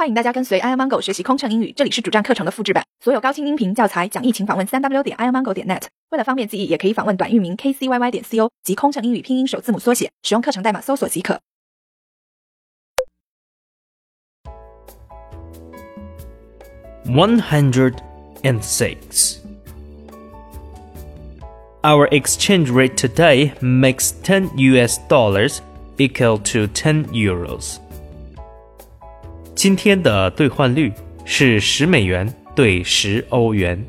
欢迎大家跟随 airmango 学习空乘英语，这里是主站课程的复制版。所有高清音频教材讲义，请访问三 w 点 airmango 点 net。为了方便记忆，也可以访问短域名 kcyy 点 co 及空乘英语拼音首字母缩写，使用课程代码搜索即可。One hundred and six. Our exchange rate today makes ten U.S. dollars equal to ten euros. 今天的兑换率是十美元兑十欧元。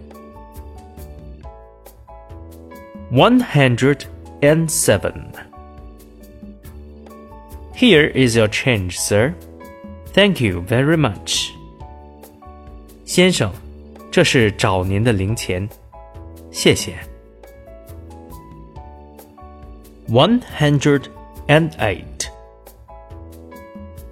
One hundred and seven. Here is your change, sir. Thank you very much. 先生，这是找您的零钱，谢谢。One hundred and eight.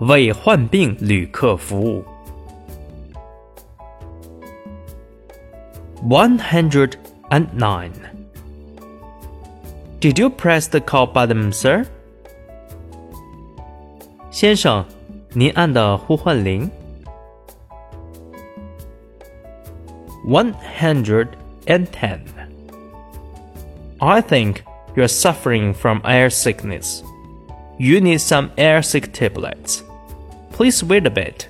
为患病旅客服务。One hundred and nine. Did you press the call button, sir? 先生，您按的呼唤铃。110. I think you're suffering from air sickness. You need some air sick tablets. Please wait a bit.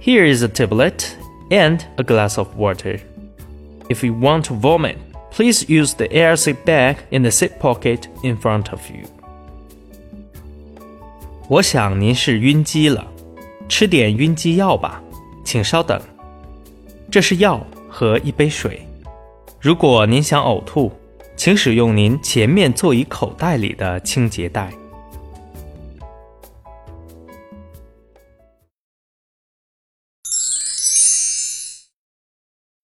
Here is a tablet and a glass of water. If you want to vomit, please use the air sick bag in the seat pocket in front of you. 我想您是晕机了，吃点晕机药吧，请稍等。这是药和一杯水。如果您想呕吐，请使用您前面座椅口袋里的清洁袋。